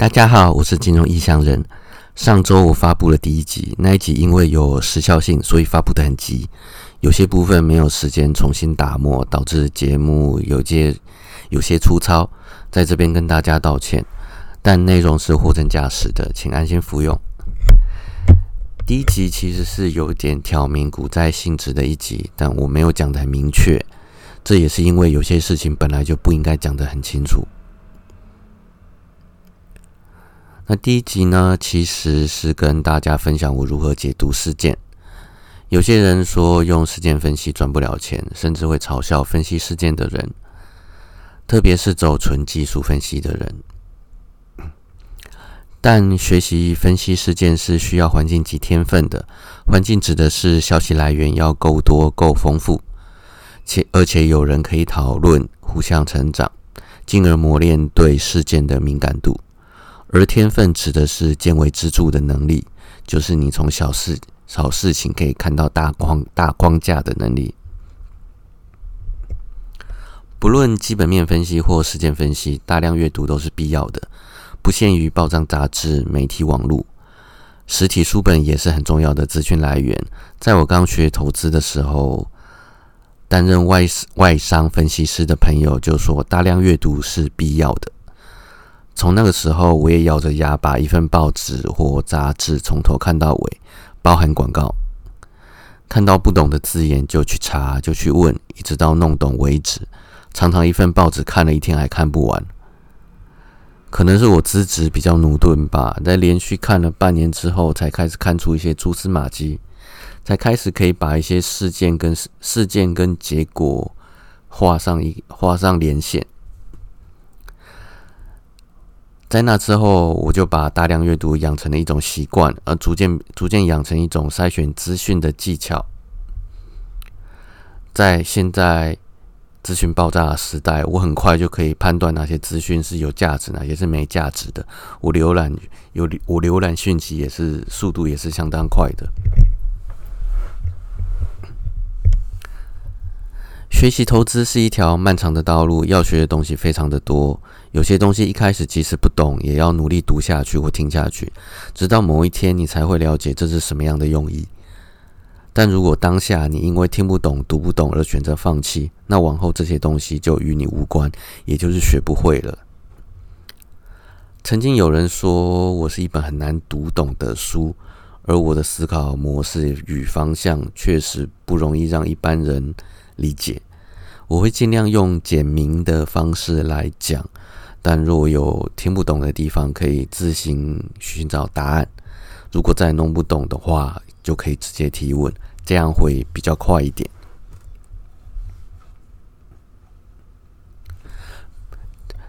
大家好，我是金融异乡人。上周我发布了第一集，那一集因为有时效性，所以发布的很急，有些部分没有时间重新打磨，导致节目有些有些粗糙，在这边跟大家道歉。但内容是货真价实的，请安心服用。第一集其实是有点挑明股债性质的一集，但我没有讲的很明确，这也是因为有些事情本来就不应该讲的很清楚。那第一集呢，其实是跟大家分享我如何解读事件。有些人说用事件分析赚不了钱，甚至会嘲笑分析事件的人，特别是走纯技术分析的人。但学习分析事件是需要环境及天分的。环境指的是消息来源要够多、够丰富，且而且有人可以讨论、互相成长，进而磨练对事件的敏感度。而天分指的是见微知著的能力，就是你从小事小事情可以看到大框大框架的能力。不论基本面分析或事件分析，大量阅读都是必要的，不限于报章杂志、媒体网络，实体书本也是很重要的资讯来源。在我刚学投资的时候，担任外外商分析师的朋友就说，大量阅读是必要的。从那个时候，我也咬着牙把一份报纸或杂志从头看到尾，包含广告。看到不懂的字眼就去查，就去问，一直到弄懂为止。常常一份报纸看了一天还看不完。可能是我资质比较驽钝吧，在连续看了半年之后，才开始看出一些蛛丝马迹，才开始可以把一些事件跟事件跟结果画上一画上连线。在那之后，我就把大量阅读养成了一种习惯，而逐渐逐渐养成一种筛选资讯的技巧。在现在资讯爆炸的时代，我很快就可以判断哪些资讯是有价值，哪些是没价值的。我浏览有我浏览讯息也是速度也是相当快的。学习投资是一条漫长的道路，要学的东西非常的多。有些东西一开始即使不懂，也要努力读下去或听下去，直到某一天你才会了解这是什么样的用意。但如果当下你因为听不懂、读不懂而选择放弃，那往后这些东西就与你无关，也就是学不会了。曾经有人说我是一本很难读懂的书，而我的思考模式与方向确实不容易让一般人理解。我会尽量用简明的方式来讲。但若有听不懂的地方，可以自行寻找答案。如果再弄不懂的话，就可以直接提问，这样会比较快一点。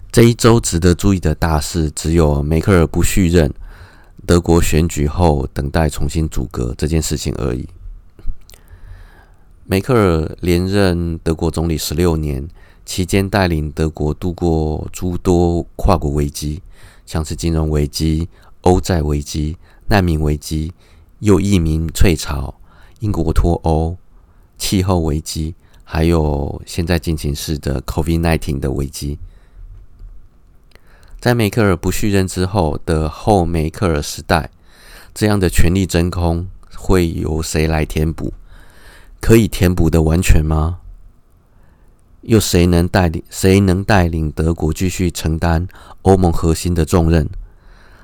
这一周值得注意的大事，只有梅克尔不续任，德国选举后等待重新组阁这件事情而已。梅克尔连任德国总理十六年。期间带领德国度过诸多跨国危机，像是金融危机、欧债危机、难民危机、又移民退潮、英国脱欧、气候危机，还有现在进行式的 COVID-19 的危机。在梅克尔不续任之后的后梅克尔时代，这样的权力真空会由谁来填补？可以填补的完全吗？又谁能带领？谁能带领德国继续承担欧盟核心的重任？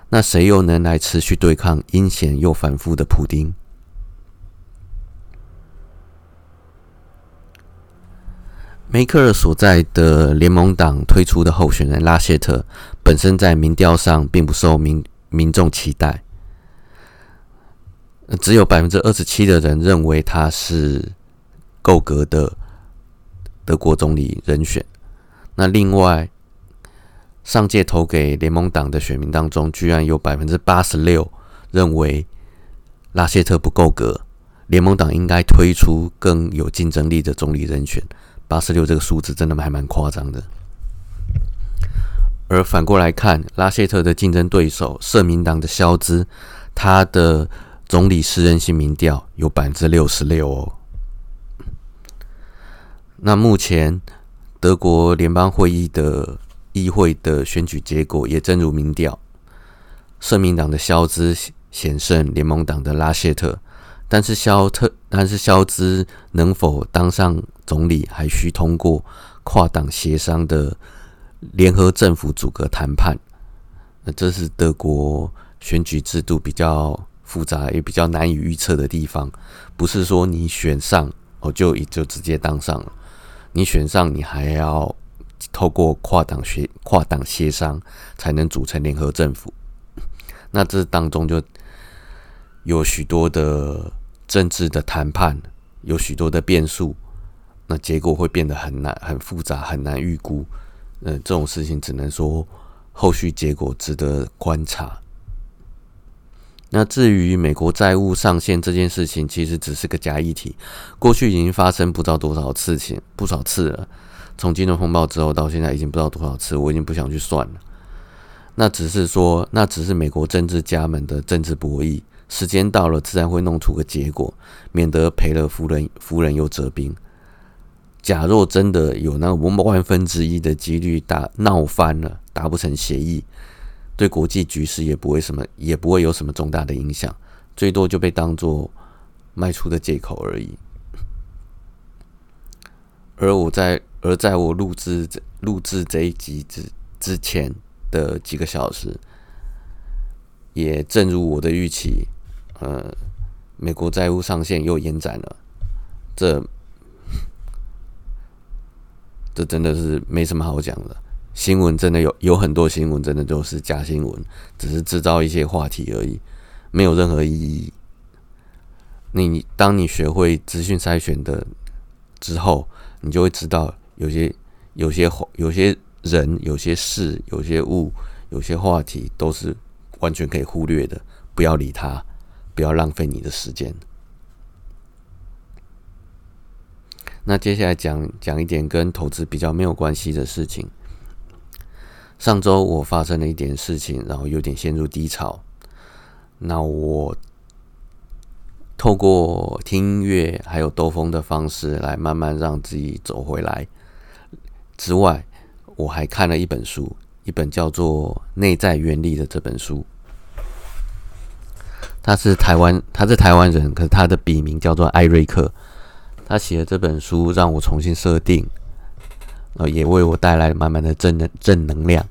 那谁又能来持续对抗阴险又反复的普丁？梅克尔所在的联盟党推出的候选人拉谢特，本身在民调上并不受民民众期待，只有百分之二十七的人认为他是够格的。德国总理人选，那另外上届投给联盟党的选民当中，居然有百分之八十六认为拉谢特不够格，联盟党应该推出更有竞争力的总理人选。八十六这个数字真的还蛮夸张的。而反过来看，拉谢特的竞争对手社民党的肖兹，他的总理适任性民调有百分之六十六哦。那目前德国联邦会议的议会的选举结果，也正如民调，社民党的肖兹险胜联盟党的拉谢特，但是肖特但是肖兹能否当上总理，还需通过跨党协商的联合政府组阁谈判。那这是德国选举制度比较复杂也比较难以预测的地方，不是说你选上哦就就直接当上了，你选上你还要透过跨党协跨党协商才能组成联合政府。那这当中就有许多的政治的谈判，有许多的变数，那结果会变得很难、很复杂、很难预估。嗯，这种事情只能说后续结果值得观察。那至于美国债务上限这件事情，其实只是个假议题，过去已经发生不知道多少次情不少次了。从金融风暴之后到现在，已经不知道多少次，我已经不想去算了。那只是说，那只是美国政治家们的政治博弈。时间到了，自然会弄出个结果，免得赔了夫人，夫人又折兵。假若真的有那五万分之一的几率打闹翻了，达不成协议，对国际局势也不会什么，也不会有什么重大的影响，最多就被当做卖出的借口而已。而我在而在我录制录制这一集之之前。的几个小时，也正如我的预期，呃，美国债务上限又延展了，这 这真的是没什么好讲的。新闻真的有有很多新闻，真的都是假新闻，只是制造一些话题而已，没有任何意义。你当你学会资讯筛选的之后，你就会知道有些有些有些。人有些事、有些物、有些话题都是完全可以忽略的，不要理他，不要浪费你的时间。那接下来讲讲一点跟投资比较没有关系的事情。上周我发生了一点事情，然后有点陷入低潮。那我透过听音乐还有兜风的方式来慢慢让自己走回来。之外，我还看了一本书，一本叫做《内在原理》的这本书。他是台湾，他是台湾人，可是他的笔名叫做艾瑞克。他写的这本书让我重新设定，呃，也为我带来满满的正能正能量，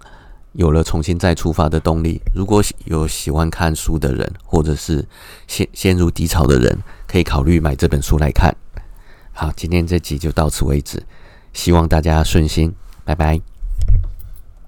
有了重新再出发的动力。如果有喜欢看书的人，或者是陷陷入低潮的人，可以考虑买这本书来看。好，今天这集就到此为止，希望大家顺心，拜拜。